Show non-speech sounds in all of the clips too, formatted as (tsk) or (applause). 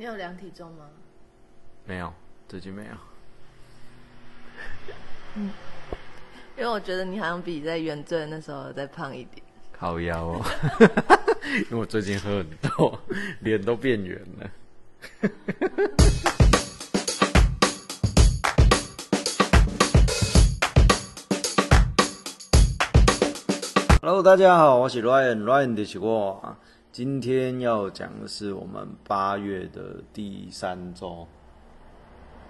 你有量体重吗？没有，最近没有。因为我觉得你好像比在原罪那时候再胖一点。烤腰哦，(laughs) 因为我最近喝很多，脸都变圆了。Hello，大家好，我是 Ryan，Ryan 的是我。今天要讲的是我们八月的第三周，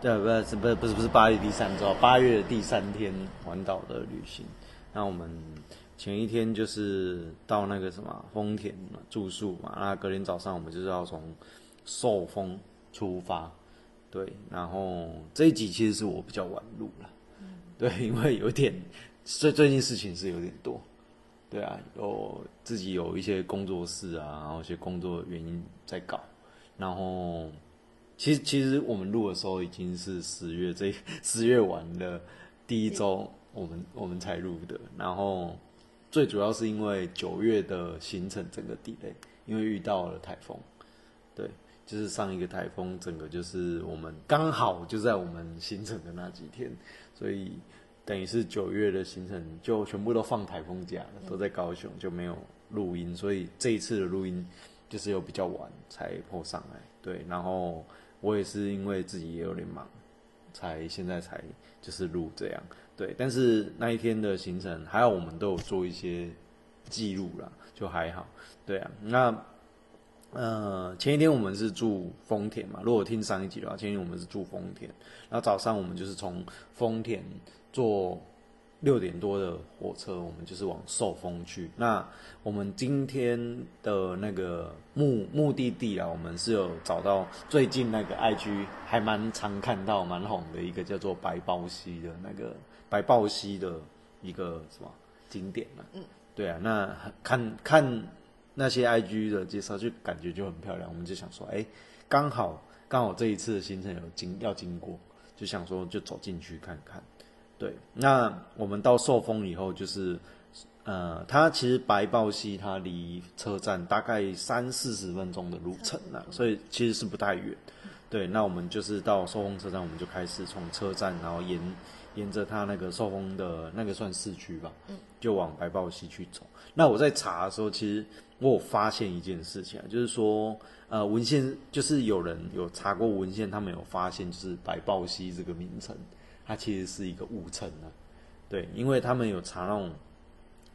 对，不是不是不是不是八月第三周，八月的第三天环岛的旅行。那我们前一天就是到那个什么丰田嘛住宿嘛，那隔天早上我们就是要从寿丰出发，对，然后这一集其实是我比较晚录了，对，因为有点最最近事情是有点多。对啊，有自己有一些工作室啊，然后一些工作原因在搞，然后其实其实我们录的时候已经是十月这 (laughs) 十月完的第一周，我们我们才录的，然后最主要是因为九月的行程整个 delay，因为遇到了台风，对，就是上一个台风，整个就是我们刚好就在我们行程的那几天，所以。等于是九月的行程就全部都放台风假了，都在高雄就没有录音，所以这一次的录音就是又比较晚才破上来。对，然后我也是因为自己也有点忙，才现在才就是录这样。对，但是那一天的行程还好，我们都有做一些记录啦，就还好。对啊，那呃前一天我们是住丰田嘛，如果听上一集的话，前一天我们是住丰田，然后早上我们就是从丰田。坐六点多的火车，我们就是往寿丰去。那我们今天的那个目目的地啊，我们是有找到最近那个 IG 还蛮常看到、蛮红的一个叫做白豹溪的那个白豹溪的一个什么景点啊、嗯，对啊，那看看那些 IG 的介绍，就感觉就很漂亮。我们就想说，哎，刚好刚好这一次的行程有经要经过，就想说就走进去看看。对，那我们到寿丰以后，就是，呃，它其实白豹溪它离车站大概三四十分钟的路程啊，所以其实是不太远。对，那我们就是到寿丰车站，我们就开始从车站，然后沿沿着它那个寿丰的那个算市区吧，就往白豹溪去走。那我在查的时候，其实我有发现一件事情啊，就是说，呃，文献就是有人有查过文献，他们有发现就是白豹溪这个名称。它其实是一个误称啊，对，因为他们有查那种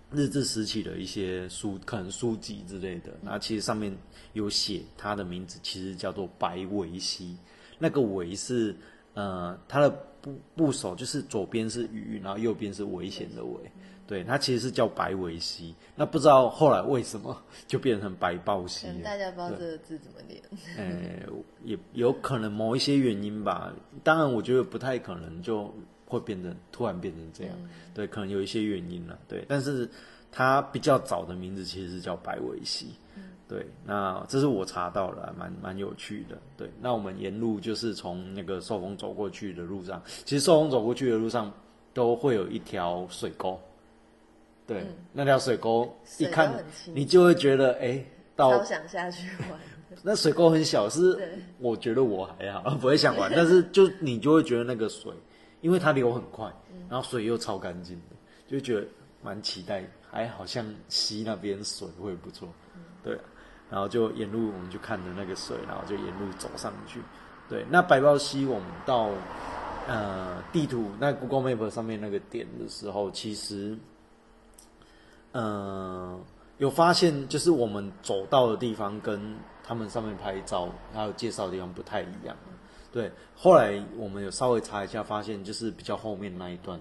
日治时期的一些书，可能书籍之类的，那其实上面有写他的名字，其实叫做白维溪。那个维是呃，他的部部首就是左边是鱼，然后右边是危险的危，对，它其实是叫白尾溪。那不知道后来为什么 (laughs) 就变成白豹溪？大家不知道这个字怎么念。(laughs) 呃，也有可能某一些原因吧。当然，我觉得不太可能就会变成突然变成这样。对，可能有一些原因了。对，但是它比较早的名字其实是叫白尾溪。对，那这是我查到了，蛮蛮有趣的。对，那我们沿路就是从那个寿丰走过去的路上，其实寿丰走过去的路上都会有一条水沟。对，那条水沟一看你就会觉得，哎，到想下去玩。(laughs) 那水沟很小，是我觉得我还好，不会想玩。但是就你就会觉得那个水，因为它流很快，然后水又超干净的，就觉得蛮期待。还好像溪那边水会不错，对。然后就沿路我们就看着那个水，然后就沿路走上去。对，那白豹溪我们到呃地图那 Google Map 上面那个点的时候，其实呃有发现，就是我们走到的地方跟他们上面拍照还有介绍的地方不太一样。对，后来我们有稍微查一下，发现就是比较后面那一段，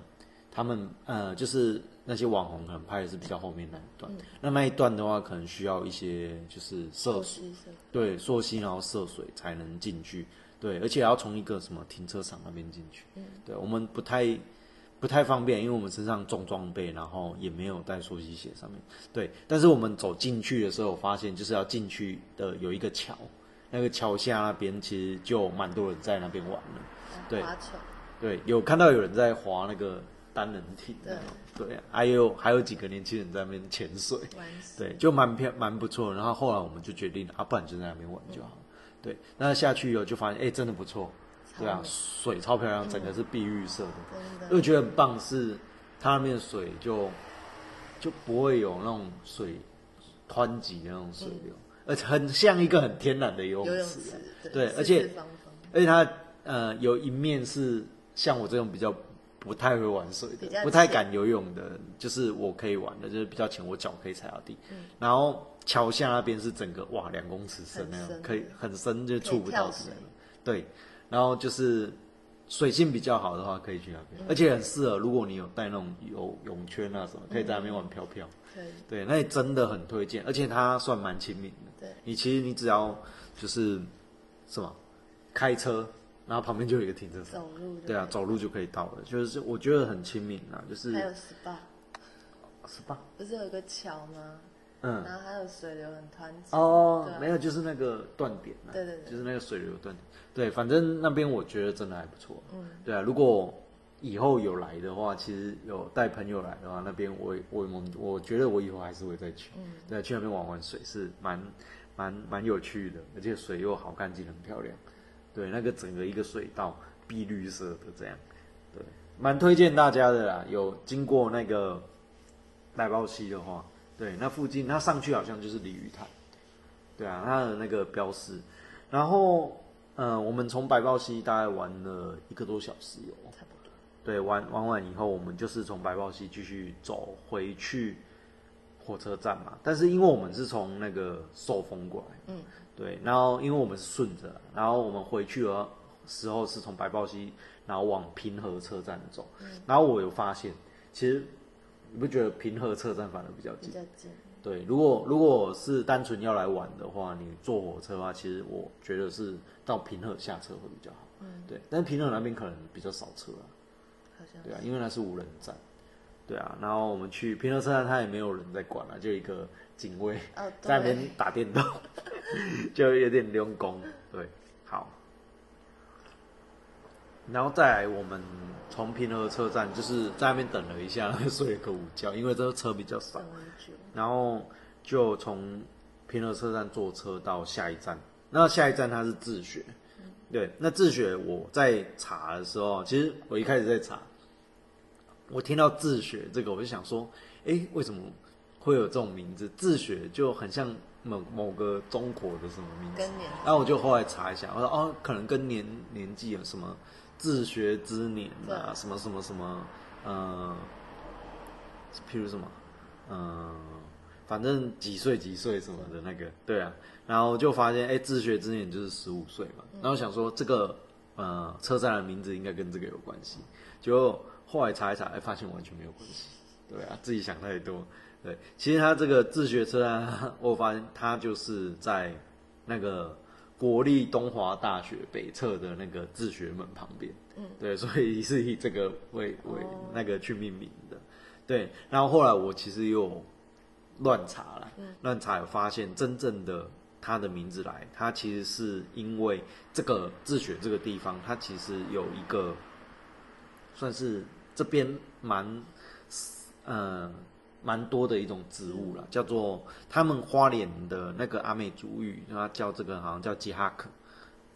他们呃就是那些网红可能拍的是比较后面那一段。那那一段的话，可能需要一些就是涉水，对，溯溪然后涉水才能进去。对，而且要从一个什么停车场那边进去。对，我们不太不太方便，因为我们身上重装备，然后也没有带溯溪鞋上面。对，但是我们走进去的时候，发现就是要进去的有一个桥。那个桥下那边其实就蛮多人在那边玩了，对，对，有看到有人在划那个单人艇，对，对，还有还有几个年轻人在那边潜水，对，就蛮偏蛮不错。然后后来我们就决定啊，不然就在那边玩就好。对，那下去以后就发现，哎、真的不错，对啊，水超漂亮，整个是碧玉色的，真因为觉得很棒是它那边的水就就不会有那种水湍急的那种水流，而且很像一个很天然的游泳池对而且而且它呃有一面是像我这种比较不太会玩水的，不太敢游泳的，就是我可以玩的，就是比较浅，我脚可以踩到地。嗯然后桥下那边是整个哇两公尺深那样，可以很深就触不到跳水。对，然后就是水性比较好的话，可以去那嗯边，而且很适合，如果你有带那种游泳圈啊什么，可以在那边玩漂漂。可以，对，那里真的很推荐，而且它算蛮亲民的。对，你其实你只要就是什么开车，然后旁边就有一个停车场，走路就对啊，走路就可以到了。就是我觉得很亲民啊，就是还有 SPA。SPA？不是有个桥吗？嗯，然后还有水流很湍急。哦没有，就是那个断点啊，对对对就是那个水流断点。对，反正那边我觉得真的还不错。嗯，对啊，如果以后有来的话，其实有带朋友来的话，那边我我我我觉得我以后还是会再去。嗯，对，去那边玩玩水是蛮蛮蛮有趣的，而且水又好干净，很漂亮。对，那个整个一个水道碧绿色的这样，对，蛮推荐大家的啦。有经过那个奶包溪的话，对，那附近它上去好像就是鲤鱼潭，对啊，它的那个标识。然后，呃，我们从白豹溪大概玩了一个多小时有，差不多。对，玩玩完以后，我们就是从白豹溪继续走回去火车站嘛。但是因为我们是从那个寿丰过来，嗯，对，然后因为我们是顺着，然后我们回去的时候是从白豹溪，然后往平和车站走。然后我有发现，其实你不觉得平和车站反而比较近？比较近。对，如果如果是单纯要来玩的话，你坐火车的话，其实我觉得是到平和下车会比较好。嗯，对，但是平和那边可能比较少车啊。好像对啊，因为那是无人站，对啊，然后我们去平和车站，他也没有人在管了、就一个警卫哦，在那边，打电动，(laughs) 就有点用功。对，好，然后再来，我们从平和车站就是在那边等了一下，(laughs) 睡了个午觉，因为这个车比较少。然后就从平和车站坐车到下一站，那下一站它是自学，对，那自学我在查的时候，其实我一开始在查，我听到自学这个，我就想说，哎，为什么会有这种名字？自学就很像某某个中国的什么名字？然后我就后来查一下，我说哦，可能跟年年纪有什么自学之年啊，什么什么什么，呃，譬如什么，嗯、反正几岁几岁什么的那个，对啊，然后就发现，哎，自学之年就是十五岁嘛，然后想说这个呃车站的名字应该跟这个有关系，结果后来查一查，哎，发现完全没有关系，对啊，自己想太多，对，其实他这个自学车站，(laughs) 我发现他就是在那个国立东华大学北侧的那个自学门旁边，嗯，对，所以是以这个为为哦。那个去命名的，对，然后后来我其实有乱查了，乱查有发现真正的它的名字来，它其实是因为这个自学这个地方，它其实有一个算是这边蛮呃蛮多的一种植物啦，叫做他们花莲的那个阿美族语，它叫这个好像叫吉哈克，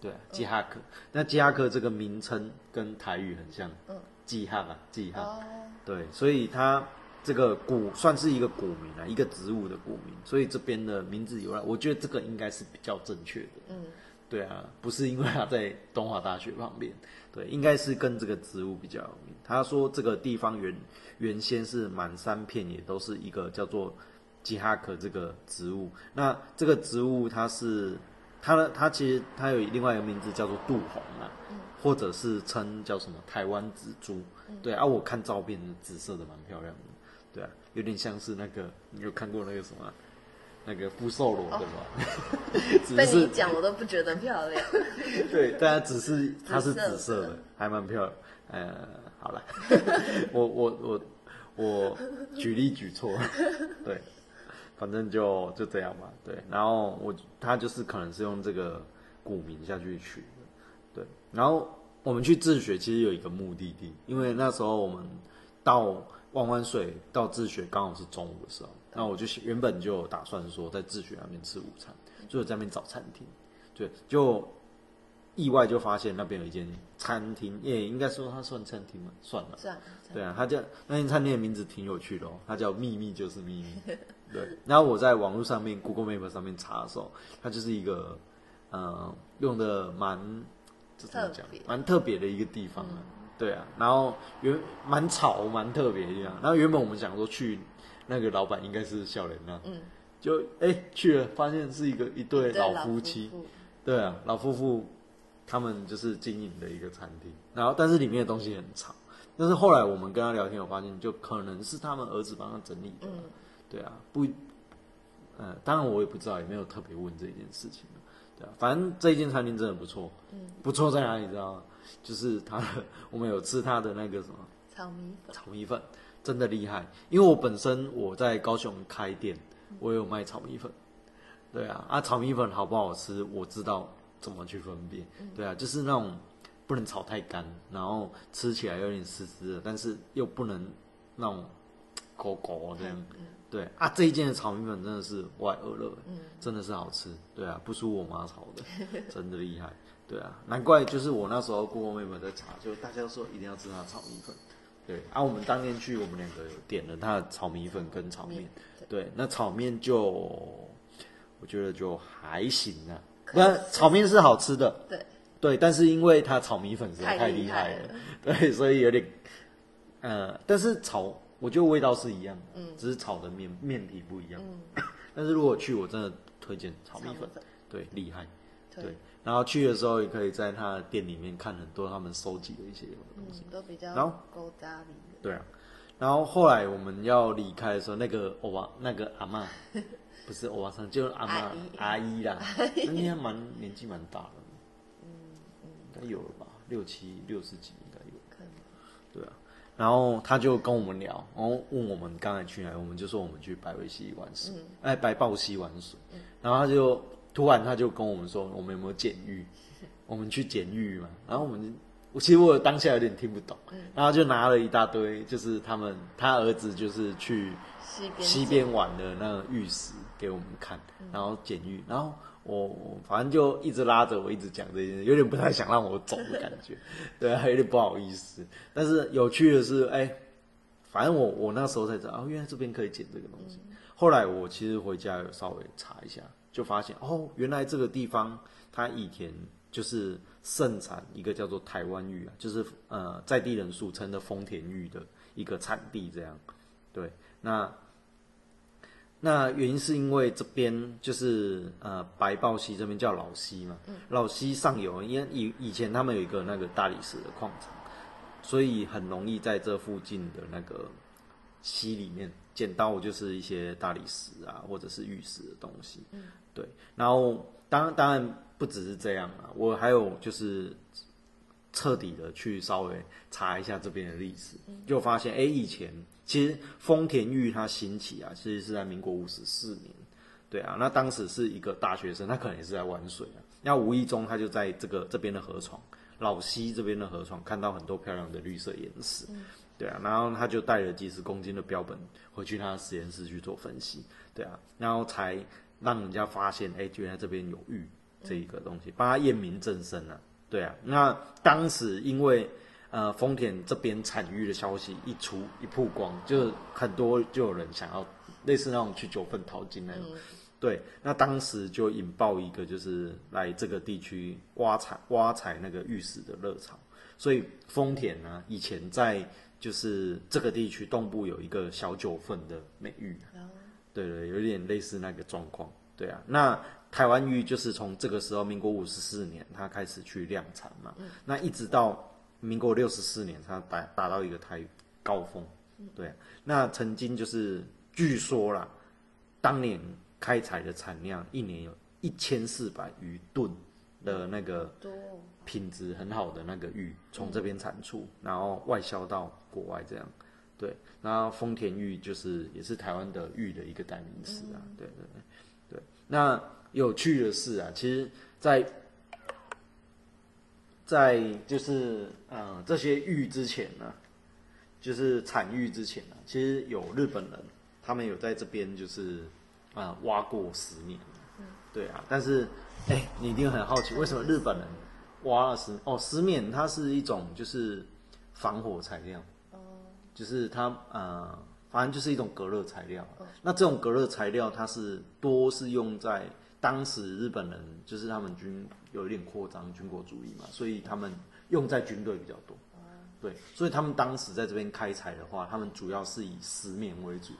对、啊，吉哈克。那吉哈克这个名称跟台语很像，嗯，吉哈啊，吉哈。哦，对，所以它这个古算是一个古名啊，一个植物的古名，所以这边的名字由来，我觉得这个应该是比较正确的。嗯，对啊，不是因为它在东华大学旁边，对，应该是跟这个植物比较有名。他说这个地方原原先是满山遍野都是一个叫做吉哈克这个植物，那这个植物它是它的它其实它有另外一个名字叫做杜红啊，或者是称叫什么台湾紫珠，对啊，我看照片紫色的蛮漂亮的，对啊，有点像是那个你有看过那个什么啊、那个福寿螺对吧？(laughs) 只被你讲，我都不觉得漂亮。(laughs) 对，但它只是它是紫色紫色的的，还蛮漂亮。呃，好了，(laughs) 我我我我举例举错，对，反正就就这样吧。对，然后我他就是可能是用这个古名下去取的，对。然后我们去自学其实有一个目的地，因为那时候我们到万湾水到自学刚好是中午的时候，那我就原本就打算说在自学那边吃午餐，就在那边找餐厅。对，就意外就发现那边有一间餐厅，也应该说它算餐厅嘛，算了。算了，对啊，它叫那间餐厅的名字挺有趣的哦，它叫秘密就是秘密。(laughs) 对，然后我在网络上面 Google Map 上面查的时候，它就是一个呃用的蛮这怎么讲，蛮特别的一个地方啊。对啊，然后原蛮吵蛮特别的地方。然后原本我们想说去那个老板应该是笑脸那，嗯，就哎、去了，发现是一个一对对老夫妻。妇对啊，老夫妇他们就是经营的一个餐厅，然后但是里面的东西很吵。但是后来我们跟他聊天，我发现就可能是他们儿子帮他整理的对啊，不，呃，当然我也不知道，也没有特别问这件事情对啊，反正这一间餐厅真的不错。嗯，不错在哪里？你知道吗？就是他的，我们有吃他的那个什么炒米粉，炒米粉，真的厉害。因为我本身我在高雄开店，我有卖炒米粉。对啊，啊，炒米粉好不好吃，我知道怎么去分辨。对啊，就是那种不能炒太干，然后吃起来有点湿湿的，但是又不能那种狗狗这样。对啊，这一件的炒米粉真的是外二乐，真的是好吃。对啊，不输我妈炒的，(laughs) 真的厉害。对啊，难怪就是我那时候姑姑妹妹在查，就大家都说一定要吃她炒米粉。对。啊，我们当天去，我们两个有点了他的炒米粉跟炒面。对，那炒面就我觉得就还行啊，那炒面是好吃的。对，对，但是因为它炒米粉实在太太厉害了。了，(laughs) 对，所以有点，呃，但是炒我觉得味道是一样的，嗯，只是炒的面面体不一样。(laughs) 但是如果去，我真的推荐炒米粉，对，厉害，对。对。然后去的时候也可以在他的店里面看很多他们收集的一些东西，嗯，都比较勾搭里的，对啊。然后后来我们要离开的时候，那个欧巴那个阿妈，(laughs) 不是欧巴桑，就是阿妈阿姨啦，那应该蛮年纪蛮大的，嗯应该有了吧，六七六十几应该有。可能。对啊，然后他就跟我们聊，然后问我们刚才去哪，我们就说我们去白尾溪玩水，哎、白豹溪玩水，然后他就突然他就跟我们说，我们有没有捡玉？(laughs) 我们去捡玉嘛，然后我们我其实我当下有点听不懂，然后就拿了一大堆，就是他们他儿子就是去西边玩的那个玉石给我们看，然后捡玉，然后我我反正就一直拉着我一直讲这件事，有点不太想让我走的感觉，(laughs) 对还，有点不好意思。但是有趣的是，哎、反正我我那时候才知道，哦，原来这边可以捡这个东西。后来我其实回家有稍微查一下，就发现哦，原来这个地方它以前就是盛产一个叫做台湾玉啊，就是呃在地人俗称的丰田玉的一个产地，这样。对，那那原因是因为这边就是呃白豹溪这边叫老溪嘛，老溪上游，因为以以前他们有一个那个大理石的矿场，所以很容易在这附近的那个溪里面捡到就是一些大理石啊，或者是玉石的东西。对，然后当当然不只是这样啊，我还有就是彻底的去稍微查一下这边的历史，就发现哎、诶以前其实丰田玉它兴起啊，其实是在民国五十四年。对啊，那当时是一个大学生，他可能也是在玩水啊，那无意中他就在这个这边的河床老西这边的河床看到很多漂亮的绿色岩石，对啊，然后他就带了几十公斤的标本回去他的实验室去做分析，对啊，然后才让人家发现，哎，原来这边有玉这一个东西，帮他验明正身啊，对啊，那当时因为呃丰田这边产玉的消息一出一曝光，就很多就有人想要类似那种去九份淘金那种。对，那当时就引爆一个就是来这个地区挖采挖采那个玉石的热潮，所以丰田呢以前在就是这个地区东部有一个小九份的美玉，对对，有点类似那个状况，对啊。那台湾玉就是从这个时候，民国五十四年它开始去量产嘛，那一直到民国六十四年它达达到一个台高峰，对啊、那曾经就是据说啦，当年开采的产量一年有一千四百余吨的那个品质很好的那个玉从这边产出，然后外销到国外这样。对，那丰田玉就是也是台湾的玉的一个代名词啊。对对对对。那有趣的是啊，其实在，在就是呃这些玉之前呢、就是产玉之前呢、其实有日本人他们有在这边就是啊、呃挖过十年。对啊，但是哎、你一定很好奇，为什么日本人挖了石哦石棉它是一种就是防火材料，就是它呃反正就是一种隔热材料。那这种隔热材料它是多是用在当时日本人就是他们军有一点扩张军国主义嘛，所以他们用在军队比较多。对，所以他们当时在这边开采的话，他们主要是以石棉为主，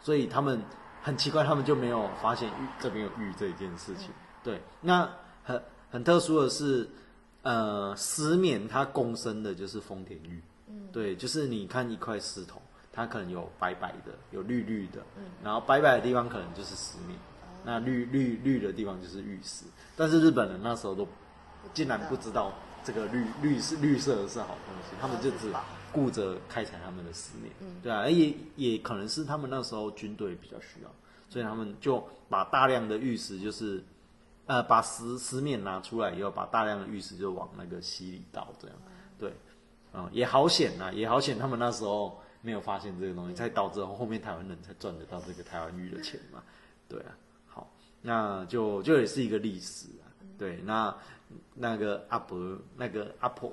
所以他们很奇怪，他们就没有发现玉这边有玉这一件事情。对，那很很特殊的是，呃，石棉它共生的就是丰田玉。对，就是你看一块石头，它可能有白白的，有绿绿的，嗯。然后白白的地方可能就是石棉，那绿绿绿的地方就是玉石。但是日本人那时候都竟然不知道这个绿绿是绿色的是好东西，他们就只顾着开采他们的石棉，对啊，也也可能是他们那时候军队比较需要，所以他们就把大量的玉石就是。呃，把石石面拿出来以后，把大量的玉石就往那个溪里倒，这样，对，啊、也好险呐，也好险，他们那时候没有发现这个东西，才导致后面台湾人才赚得到这个台湾玉的钱嘛，对啊，好，那就就也是一个历史啊，对，那那个阿伯，那个阿婆，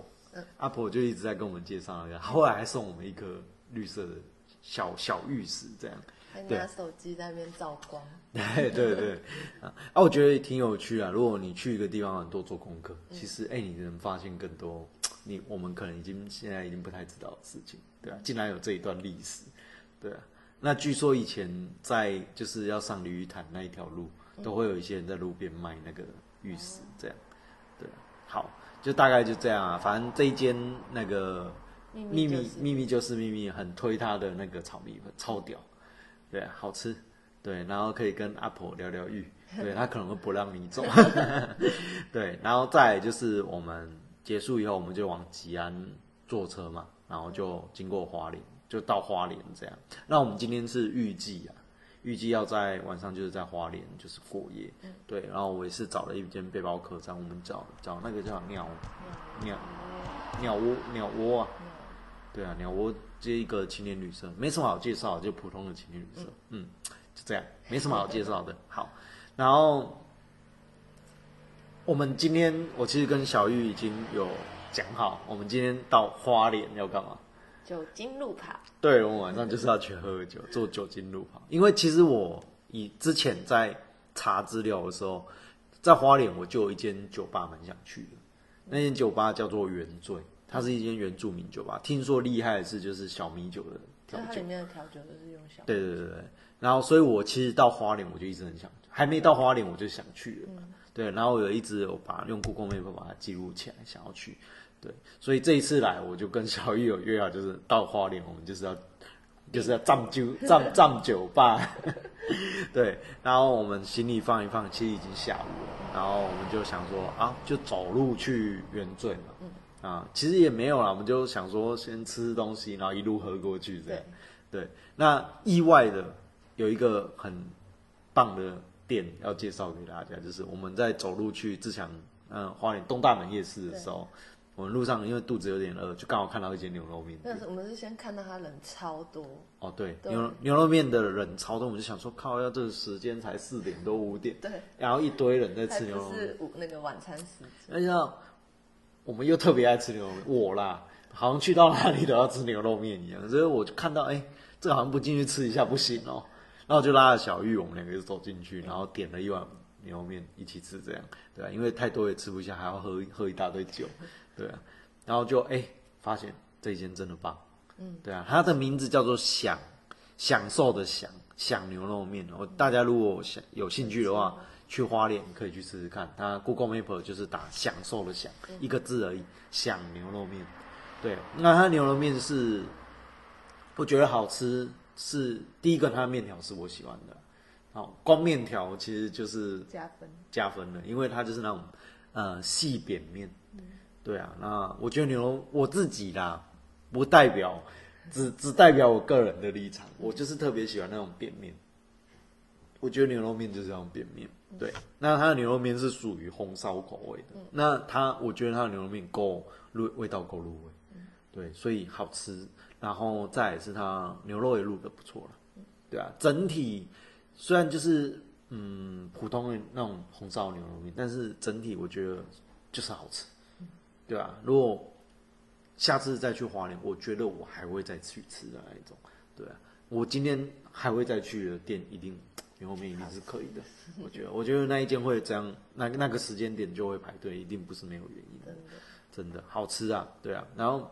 阿婆就一直在跟我们介绍那个，后来还送我们一颗绿色的小小玉石，这样。还对拿手机在那边照光，(laughs) 对对对，啊，啊，我觉得挺有趣啊。如果你去一个地方很多做功课，其实哎、你能发现更多你我们可能已经现在已经不太知道的事情，对啊，竟然有这一段历史，对啊。那据说以前在就是要上鲤鱼潭那一条路，都会有一些人在路边卖那个玉石，这样，对啊。好，就大概就这样啊。反正这一间那个秘密秘密就是秘密很推他的那个炒米粉，超屌。对，好吃，对，然后可以跟阿婆聊聊玉，对他可能会不让你走，(laughs) (laughs) 对，然后再来就是我们结束以后，我们就往吉安坐车嘛，然后就经过花莲，就到花莲这样。那我们今天是预计啊，预计要在晚上就是在花莲就是过夜，对，然后我也是找了一间背包客栈，我们找找那个叫鸟鸟鸟窝鸟窝啊，对啊，鸟窝这一个青年旅社，没什么好介绍，就普通的青年旅社，嗯，就这样，没什么好介绍的。好，然后我们今天我其实跟小玉已经有讲好，我们今天到花莲要干嘛？酒精路跑，对，我们晚上就是要去喝酒，做酒精路跑。因为其实我以之前在查资料的时候，在花莲我就有一间酒吧蛮想去的，那间酒吧叫做原罪，它是一间原住民酒吧。听说厉害的是就是小米酒的调酒就它里，面的调酒都是用小，对对对对。然后，所以我其实到花莲我就一直很想，还没到花莲我就想去了。对，然后我有一直有把用 Google Map 把它记录起来，想要去。对，所以这一次来，我就跟小玉有约好，就是到花莲，我们就是要就是要占酒 (laughs) 占占酒吧。(laughs) 对，然后我们行李放一放，其实已经下午了，然后我们就想说啊，就走路去原醉嘛。啊，其实也没有啦，我们就想说先吃东西，然后一路喝过去这样。对，那意外的有一个很棒的店要介绍给大家，就是我们在走路去自强嗯花莲东大门夜市的时候，我们路上因为肚子有点饿，就刚好看到一间牛肉面但。是我们是先看到他人超多，哦，对，对牛牛肉面的人超多，我们就想说，靠，要这个时间才四点多五点，对，然后一堆人在吃牛肉面，是午那个晚餐时间，而且我们又特别爱吃牛肉面，我啦，好像去到哪里都要吃牛肉面一样，所以我就看到，哎、这个好像不进去吃一下不行哦，然后就拉着小玉，我们两个就走进去，然后点了一碗牛肉面一起吃，这样，对啊，因为太多也吃不下，还要喝喝一大堆酒，对啊，然后就哎、发现这一间真的棒，嗯，对啊，它的名字叫做享享受的享享牛肉面，我大家如果想有兴趣的话，去花莲可以去试试看。它 Google Map 就是打享受的享一个字而已，享牛肉面。对，那它牛肉面是我觉得好吃，是第一个它的面条是我喜欢的。好，光面条其实就是加分。加分的，因为它就是那种呃细扁面。对啊，那我觉得牛肉我自己啦，不代表只只代表我个人的立场，我就是特别喜欢那种扁面。我觉得牛肉面就是这种扁面，对。那它的牛肉面是属于红烧口味的，那它我觉得它的牛肉面够入味道够入味，对，所以好吃。然后再也是它牛肉也卤的不错了，对啊。整体虽然就是嗯普通的那种红烧牛肉面，但是整体我觉得就是好吃，对啊，如果下次再去花莲，我觉得我还会再去吃的那一种，对啊，我今天还会再去的店，一定牛肉面一定是可以的，我觉得，我觉得那一间会这样，那那个时间点就会排队，一定不是没有原因的，真的好吃啊，对啊，然后，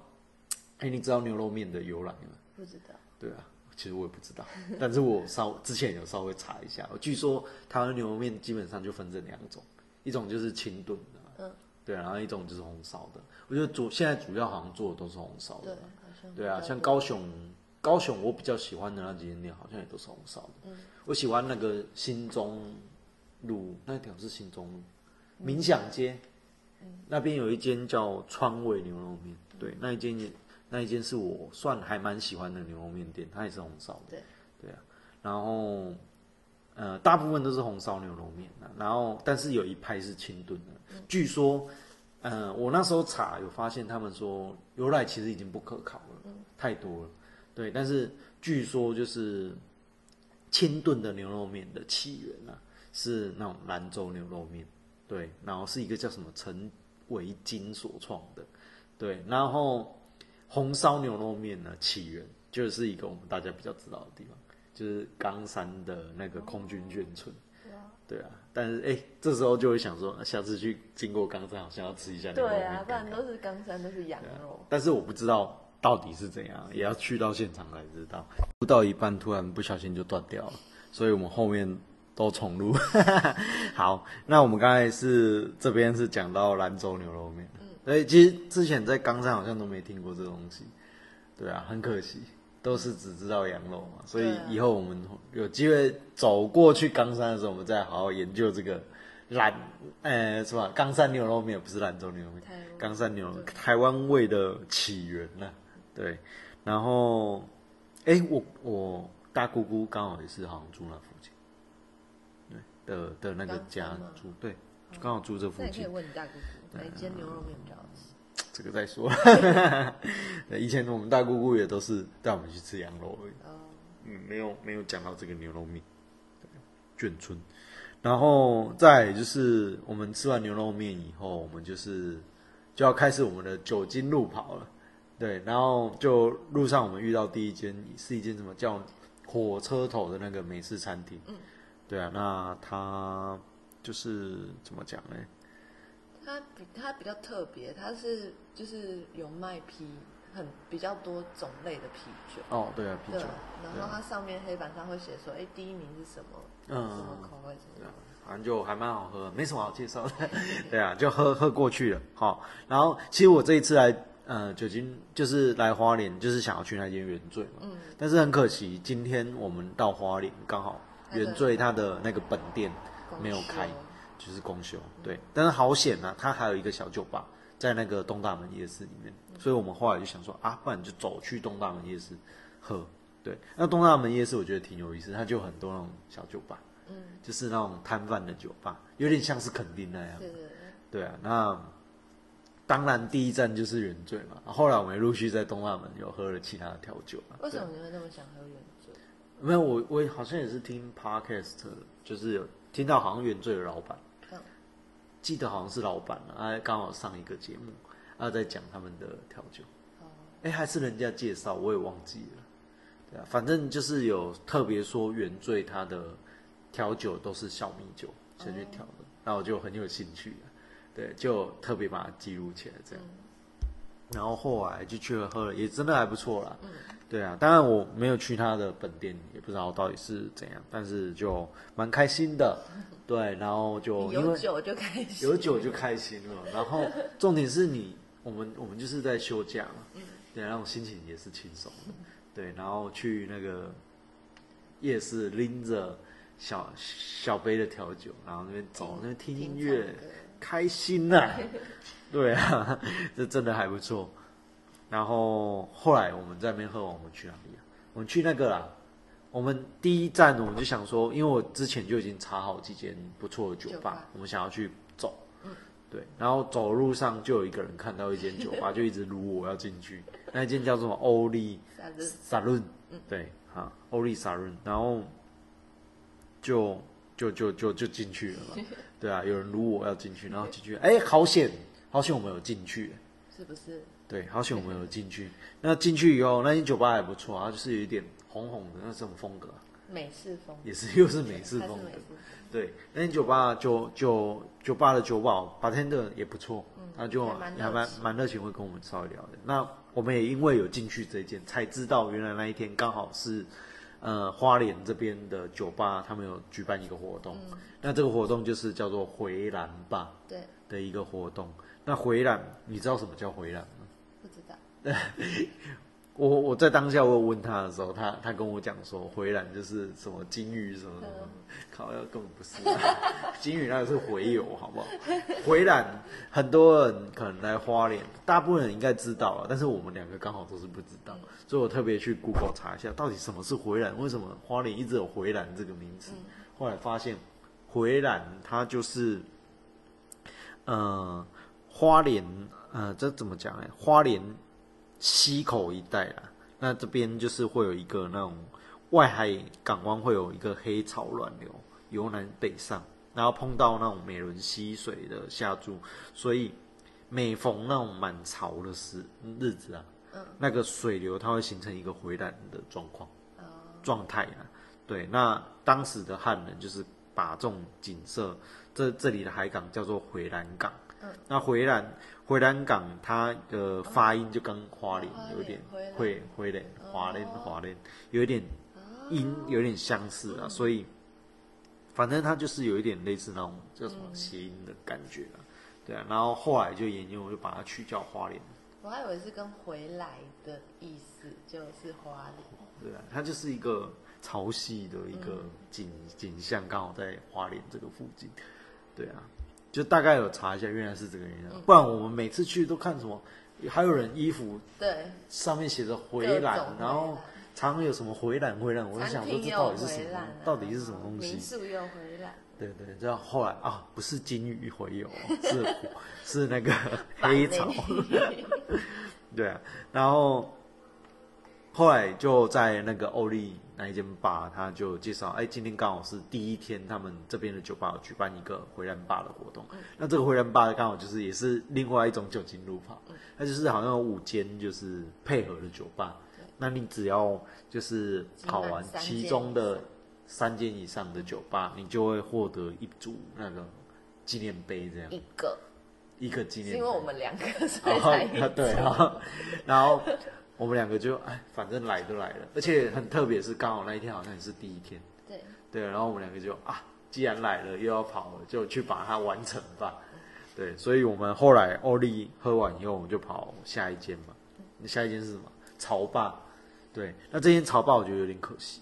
哎，你知道牛肉面的由来吗？不知道。对啊，其实我也不知道，但是我稍之前有稍微查一下，据说台湾牛肉面基本上就分这两种，一种就是清炖的，嗯，对，然后一种就是红烧的。我觉得主现在主要好像做的都是红烧对，的，好像对啊，像高雄，高雄我比较喜欢的那几间店好像也都是红烧的。嗯我喜欢那个新中路那条是新中路，冥想街，嗯那边有一间叫川味牛肉面，对，那一间也那一间是我算还蛮喜欢的牛肉面店，它也是红烧的。对，对啊，然后呃，大部分都是红烧牛肉面啊，然后但是有一派是清炖的，据说。呃，我那时候查有发现，他们说由来其实已经不可考了，太多了。对，但是据说就是清炖的牛肉面的起源啊，是那种兰州牛肉面，对，然后是一个叫什么陈维金所创的，对，然后红烧牛肉面呢起源就是一个我们大家比较知道的地方，就是冈山的那个空军眷村。对啊，但是哎、这时候就会想说，下次去经过冈山，好像要吃一下牛肉面对啊，不然都是冈山，都是羊肉。但是我不知道到底是怎样，也要去到现场才知道。录到一半突然不小心就断掉了，所以我们后面都重录。(laughs) 好，那我们刚才是这边是讲到兰州牛肉面，所以其实之前在冈山好像都没听过这东西，对啊，很可惜。都是只知道羊肉嘛，所以以后我们有机会走过去冈山的时候，我们再好好研究这个兰，呃，是吧？冈山牛肉面不是兰州牛肉面，冈山牛肉台湾味的起源啊、对，然后，哎、我我大姑姑刚好也是好像住那附近，对的的那个家住，对，刚好住这附那你可以近，问你大姑姑，哪一间牛肉面比较好吃？(tsk) 这个再说。(laughs) 对以前我们大姑姑也都是带我们去吃羊肉而已。哦，嗯，没有没有讲到这个牛肉面，对眷村，然后再就是我们吃完牛肉面以后，我们就是就要开始我们的酒精路跑了，对，然后就路上我们遇到第一间是一间什么叫火车头的那个美式餐厅，嗯，对啊，那它就是怎么讲呢？它比它比较特别，它是就是有卖啤，很比较多种类的啤酒。哦，对啊，啤酒，，然后它上面黑板上会写说，哎，第一名是什么，嗯什么口味，什么对啊，反正就还蛮好喝，没什么好介绍的。(laughs) 对啊，就喝喝过去了。好，然后其实我这一次来呃酒精就是来花莲，就是想要去那间原醉嘛。嗯，但是很可惜，今天我们到花莲刚好原醉它的那个本店没有开休，就是公休。对，但是好险啊，它还有一个小酒吧在那个东大门夜市里面，所以我们后来就想说啊，不然就走去东大门夜市喝。对，那东大门夜市我觉得挺有意思，它就很多那种小酒吧。嗯，就是那种摊贩的酒吧，有点像是垦丁那样。对对对，对啊，那当然第一站就是原罪嘛。后来我们陆续在东大门有喝了其他的调酒啊。为什么你会那么想喝原罪？没有，我我好像也是听 podcast，就是有听到好像原罪的老板，嗯记得好像是老板啊，他刚好上一个节目，他在讲他们的调酒。哦，哎，还是人家介绍，我也忘记了。对啊，反正就是有特别说原罪他的调酒都是小米酒先去调的，那我就很有兴趣啊。对，就特别把它记录起来这样。然后后来就去了喝了，也真的还不错啦。嗯对啊，当然我没有去他的本店，也不知道到底是怎样，但是就蛮开心的。(laughs) 对，然后就因为有酒就开心，有酒就开心了。然后重点是你，我们我们就是在休假嘛，对，那种心情也是轻松的。对，然后去那个夜市拎着小小杯的调酒，然后那边走，那边听音乐开心呐、(laughs) 对啊，(laughs) 这真的还不错。然后后来我们在那边喝完，我们去哪里啊？我们去那个啦。我们第一站我们就想说，因为我之前就已经查好几间不错的酒吧，酒吧我们想要去走。对，然后走路上就有一个人看到一间酒吧，(laughs) 就一直撸我要进去。那一间叫做欧丽萨伦，对，哈，欧丽萨伦，然后就就就就就进去了嘛，(laughs) 对啊，有人撸我要进去，然后进去，哎，好险，好险我们有进去，是不是？对，好险我们有进去。那进去以后，那间酒吧还不错啊，就是有一点红红的那种风格，美式风，也是又是美式风格它是美式。对，那间酒吧就就酒吧的酒保 bartender 也不错，他就还蛮蛮热情，会跟我们稍微聊的。那我们也因为有进去这件，才知道原来那一天刚好是呃花莲这边的酒吧，他们有举办一个活动。那这个活动就是叫做回蓝吧对，的一个活动。那回蓝，你知道什么叫回蓝吗？不知道，(laughs) 我我在当下我有问他的时候，他他跟我讲说，回蓝就是什么金鱼什么什么，(laughs) 靠，要根本不是、啊，金鱼那个是回游，好不好？回蓝很多人可能来花莲，大部分人应该知道了，但是我们两个刚好都是不知道，所以我特别去 Google 查一下，到底什么是回蓝，为什么花莲一直有回蓝这个名字？后来发现回蓝它就是，呃，花莲，呃，这怎么讲哎？花莲溪口一带啦，那这边就是会有一个那种外海港湾会有一个黑潮乱流，由南北上，然后碰到那种美仑溪水的下注，所以每逢那种满潮的时日子啊，那个水流它会形成一个回蓝的状况状态啊。对，那当时的汉人就是把这种景色，这这里的海港叫做回蓝港。那回兰回兰港它的发音就跟花莲有点花莲会回莲华莲华莲有一点音有点相似啊，所以反正它就是有一点类似那种叫什么谐音的感觉啊。对啊，然后后来就研究，就把它取叫花莲。我还以为是跟回来的意思，就是花莲。对啊，它就是一个潮汐的一个景、景象，刚好在花莲这个附近。对啊，就大概有查一下，原来是这个原因。不然我们每次去都看什么，还有人衣服对，上面写着回各蓝种，然后常常有什么回蓝回蓝，我就想说这到底是什么啊，到底是什么东西民？宿又回来，对对，这样后来啊，不是金鱼回游，(laughs) 是是那个黑潮。(laughs) 对啊，然后后来就在那个欧丽那一间吧，他就介绍，哎，今天刚好是第一天，他们这边的酒吧有举办一个回蓝吧的活动。那这个回蓝吧刚好就是也是另外一种酒精路跑，它就是好像有五间就是配合的酒吧，那你只要就是跑完其中的三间以上的酒吧，你就会获得一组那个纪念碑，这样。一个，一个纪是念碑。因为我们两个所以然后才一对，然后我们两个就哎，反正来都来了，而且很特别，是刚好那一天好像也是第一天，对，对，然后我们两个就啊，既然来了又要跑了，就去把它完成吧。对，所以我们后来欧丽喝完以后，我们就跑下一间嘛。下一间是什么？潮霸。对，那这间潮霸我觉得有点可惜。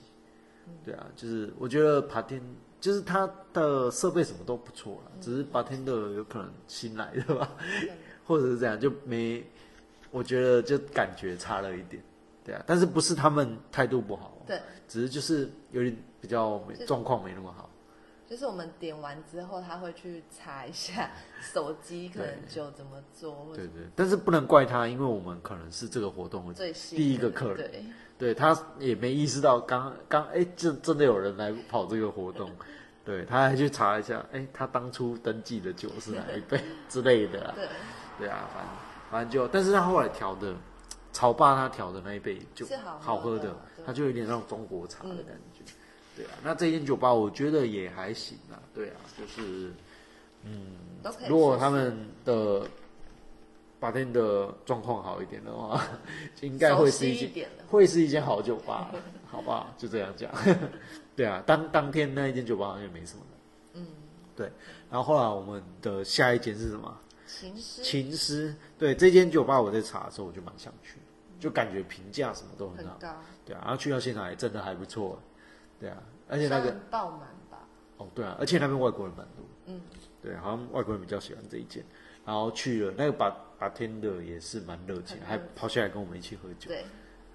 对啊，就是我觉得爬天就是它的设备什么都不错啦，只是爬天的有可能新来的吧，或者是这样就没，我觉得就感觉差了一点。对啊，但是不是他们态度不好，对，只是就是有点比较状况没那么好。就是我们点完之后，他会去查一下手机可能对就怎么做，对对，但是不能怪他，因为我们可能是这个活动的最新第一个的客人，对，对他也没意识到刚刚哎，这真的有人来跑这个活动，(laughs) 对，他还去查一下，哎，他当初登记的酒是哪一杯 (laughs) 之类的啊，对，对啊，反正反正就，但是他后来调的潮爸他调的那一杯就是好好喝的他就有点那种中国茶的感觉，对啊，那这间酒吧我觉得也还行啊，对啊，就是嗯如果他们的把店的状况好一点的话，应该会是一间会是一间好酒吧，好不好？就这样讲。(laughs) 对啊，当当天那一间酒吧好像也没什么人。嗯，对。然后后来我们的下一间是什么？琴师琴师。对，这间酒吧我在查的时候我就蛮想去，就感觉评价什么都很好。很高，对啊，然后去到现场也真的还不错。对啊，而且那个爆满吧，哦，对啊，而且那边外国人蛮多。嗯，对，好像外国人比较喜欢这一间。然后去了那个把把天的也是蛮热情，还跑下来跟我们一起喝酒。对，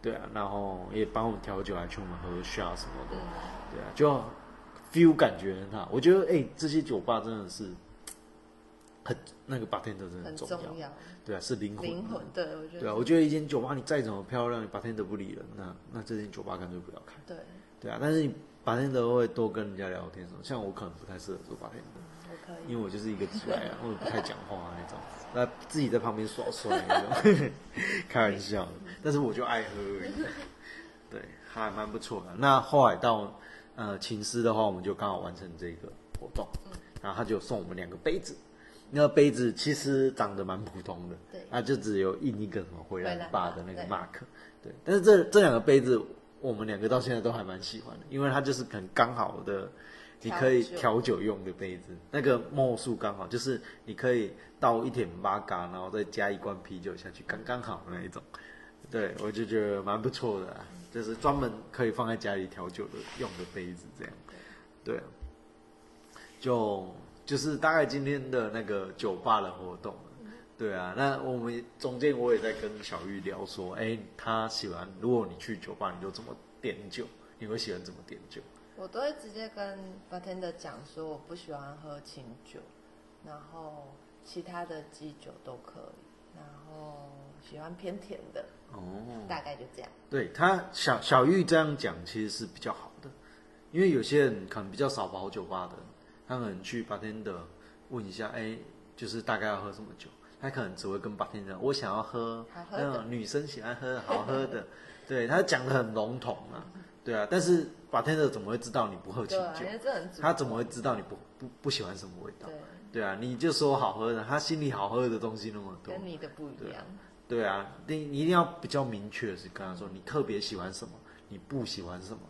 对啊，然后也帮我们调酒，还去我们喝 shot 什么的。嗯，对啊，就 feel 感觉很好。我觉得哎、这些酒吧真的是很那个 bartender 真的很重要。重要，对啊，是灵魂。灵魂，对我觉得，对啊，我觉得一间酒吧你再怎么漂亮，你 bartender 不理人，那那这间酒吧干脆不要开。对，对啊，但是你白天的会多跟人家聊天什么，像我可能不太适合做白天的，我可以。因为我就是一个直白啊，(laughs) 我也不太讲话那种，那自己在旁边耍帅那种，(laughs) 开玩笑的。但是我就爱喝 (laughs) 对，还蛮不错的。那后来到呃琴师的话，我们就刚好完成这个活动，然后他就送我们两个杯子。那个杯子其实长得蛮普通的，对。啊，就只有印一个什么回来回来吧吧的那个 mark，对。但是这这两个杯子，我们两个到现在都还蛮喜欢的，因为它就是很刚好的，你可以调酒。用的杯子，那个墨数刚好，就是你可以倒一点八嘎，然后再加一罐啤酒下去，刚刚好那一种。对，我就觉得蛮不错的、啊，就是专门可以放在家里调酒的用的杯子这样。对啊，就就是大概今天的那个酒吧的活动。对啊，那我们中间我也在跟小玉聊说，哎，他喜欢，如果你去酒吧，你就怎么点酒？你会喜欢怎么点酒？我都会直接跟 bartender 讲说我不喜欢喝清酒，然后其他的基酒都可以，然后喜欢偏甜的，哦，大概就这样。对他小小玉这样讲其实是比较好的，因为有些人可能比较少跑酒吧的，他可能去 bartender 问一下，哎，就是大概要喝什么酒，他可能只会跟 bartender 我想要喝那种女生喜欢喝好喝的，(laughs) 对他讲的很笼统啊，对啊，但是 bartender 怎么会知道你不喝清酒？他怎么会知道你不不不喜欢什么味道？对，对啊，你就说好喝的，他心里好喝的东西那么多，跟你的不一样。对啊，你你一定要比较明确的是跟他说你特别喜欢什么，你不喜欢什么。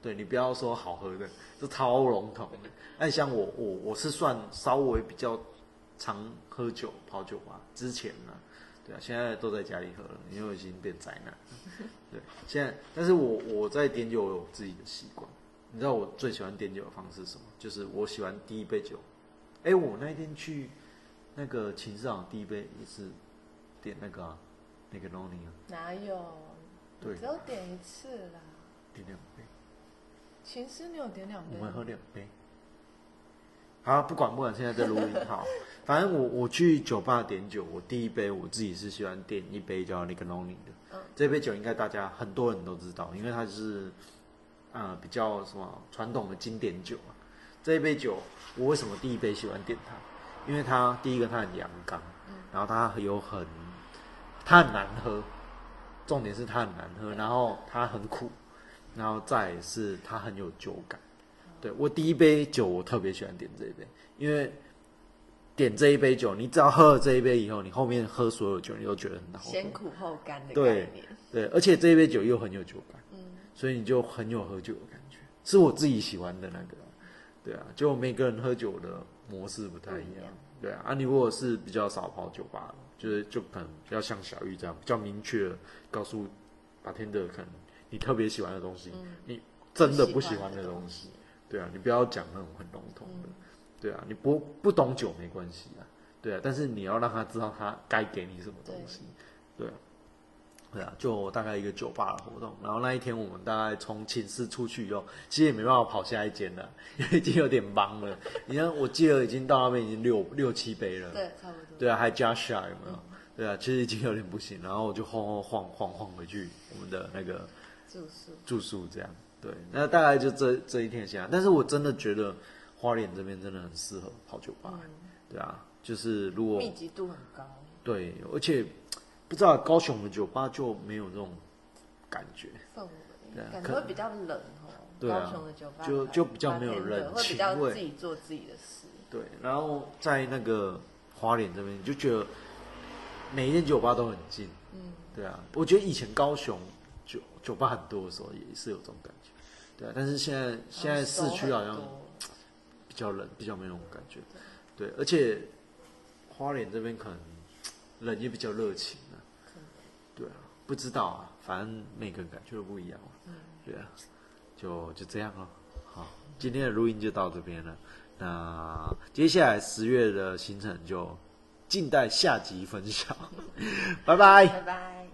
对你不要说好喝的，这超笼统的。那像我我我是算稍微比较常喝酒跑酒吧之前呢、对啊，现在都在家里喝了，因为我已经变宅男了。对，现在但是我我在点酒有自己的习惯。你知道我最喜欢点酒的方式是什么？就是我喜欢第一杯酒。哎，我那天去那个琴市场第一杯也是点那个、啊、那个 Noni 啊，哪有？对只有点一次啦。点两杯。琴师你有点两杯我们喝两杯。好，不管不管，现在在录音好。(laughs) 反正我我去酒吧点酒，我第一杯我自己是喜欢点一杯叫那个 Lonely 的。嗯这杯酒应该大家很多人都知道，因为它是呃比较什么传统的经典酒啊。这一杯酒，我为什么第一杯喜欢点它？因为它第一个它很阳刚，然后它有很它很难喝，重点是它很难喝，然后它很苦，然后再是它很有酒感。对我第一杯酒，我特别喜欢点这一杯，因为点这一杯酒，你只要喝了这一杯以后，你后面喝所有酒，你都觉得很好喝。先苦后甘的对概念。对，而且这一杯酒又很有酒感，嗯，所以你就很有喝酒的感觉，是我自己喜欢的那个。对啊，就每个人喝酒的模式不太一样。对啊，啊，你如果是比较少跑酒吧的，就是就可能比较像小玉这样，比较明确告诉把天的可能你特别喜欢的东西，你真的不喜欢的东西。对啊，你不要讲那种很笼统的。对啊，你不不懂酒没关系啊。对啊，但是你要让他知道他该给你什么东西。对啊，对啊，就大概一个酒吧的活动。然后那一天我们大概从寝室出去以后，其实也没办法跑下一间了，因 (laughs) 为已经有点忙了。你看，我记得已经到那边已经六六七杯了。对，差不多。对啊，还加下有没有？对啊，其实已经有点不行。然后我就晃晃晃晃晃回去我们的那个住宿住宿这样。对，那大概就这这一天下来，但是我真的觉得花莲这边真的很适合跑酒吧。对啊，就是如果密集度很高，对，而且不知道高雄的酒吧就没有这种感觉，氛对啊围感觉可会比较冷哦。对啊高雄的酒吧就就比较没有人会比较情味自己做自己的事。对，然后在那个花莲这边，你就觉得每一间酒吧都很近，嗯，对啊，我觉得以前高雄酒酒吧很多的时候也是有这种感觉，对啊，但是现在现在市区好像比较冷，比较没有那种感觉，对，而且花莲这边可能人也比较热情啊，对啊，不知道啊，反正每个人感觉都不一样嘛，对啊，就就这样咯。好，今天的录音就到这边了。那接下来十月的行程就静待下集分享，(laughs) 拜拜。拜拜。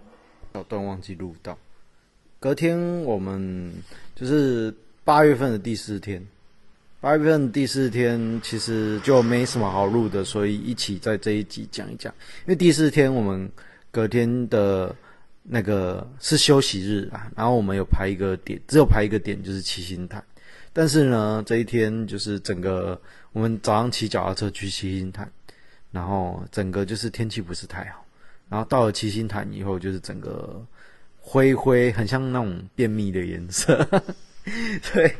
小段忘记录到，隔天我们就是八月份的第四天，八月份第四天其实就没什么好录的，所以一起在这一集讲一讲。因为第四天我们隔天的那个是休息日啊，然后我们有排一个点，只有排一个点就是七星潭。但是呢，这一天就是整个我们早上骑脚踏车去七星潭，然后整个就是天气不是太好，然后到了七星潭以后，就是整个灰灰，很像那种便秘的颜色。(laughs) 对，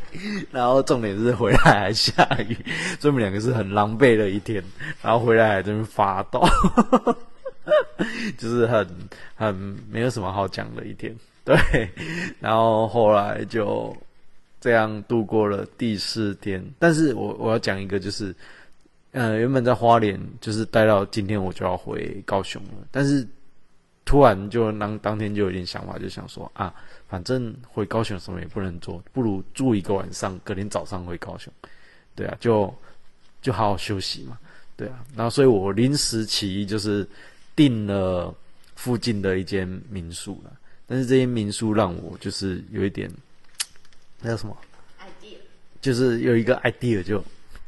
然后重点是回来还下雨，所以我们两个是很狼狈的一天，然后回来还真发抖，(laughs) 就是很很没有什么好讲的一天。对，然后后来就这样度过了第四天。但是我我要讲一个，就是呃，原本在花莲，就是待到今天我就要回高雄了，但是突然就当当天就有点想法，就想说啊。反正回高雄什么也不能做，不如住一个晚上，隔天早上回高雄。对啊，就就好好休息嘛。对啊，然后所以我临时起意就是订了附近的一间民宿了。但是这间民宿让我就是有一点 (tsk) 那叫什么 idea，就是有一个 idea 就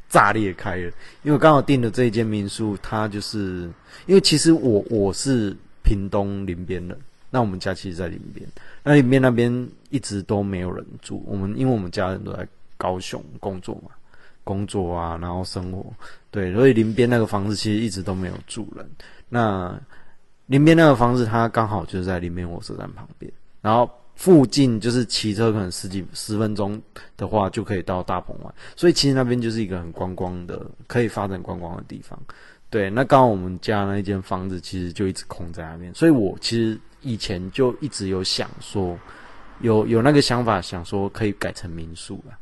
炸裂开了。因为我刚好订的这一间民宿，它就是因为其实我我是屏东林边人。那我们家其实，在林边，那林边那边一直都没有人住。我们因为我们家人都在高雄工作嘛，工作啊，然后生活，对，所以林边那个房子其实一直都没有住人。那林边那个房子，它刚好就是在林边火车站旁边，然后附近就是骑车可能十几十分钟的话，就可以到大鹏湾。所以其实那边就是一个很观光的，可以发展观光的地方。对，那刚好我们家那一间房子其实就一直空在那边，所以我其实。以前就一直有想说，有有那个想法，想说可以改成民宿了。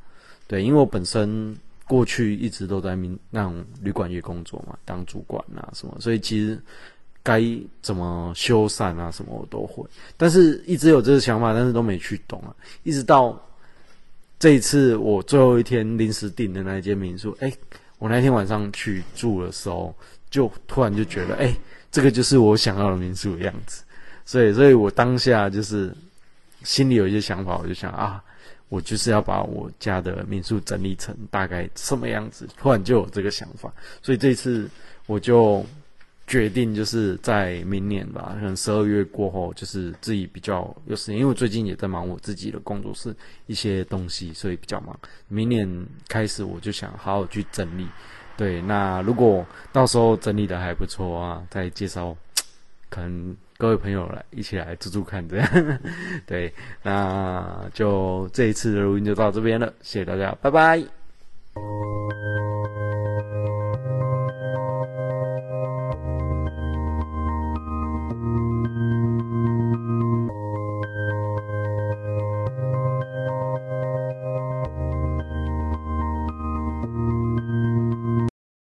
对，因为我本身过去一直都在民那种旅馆业工作嘛，当主管啊什么，所以其实该怎么修缮啊什么我都会。但是一直有这个想法，但是都没去懂啊。一直到这一次我最后一天临时订的那一间民宿，哎，我那天晚上去住的时候，就突然就觉得，哎，这个就是我想要的民宿的样子。所以，所以我当下就是心里有一些想法，我就想啊，我就是要把我家的民宿整理成大概什么样子。突然就有这个想法，所以这次我就决定就是在明年吧，可能十二月过后，就是自己比较有时间，因为我最近也在忙我自己的工作室一些东西，所以比较忙。明年开始我就想好好去整理。对，那如果到时候整理的还不错啊，再介绍，(tsk) 可能。各位朋友来一起来住住看，这样 (laughs) 对，那就这一次的录音就到这边了，谢谢大家，拜拜。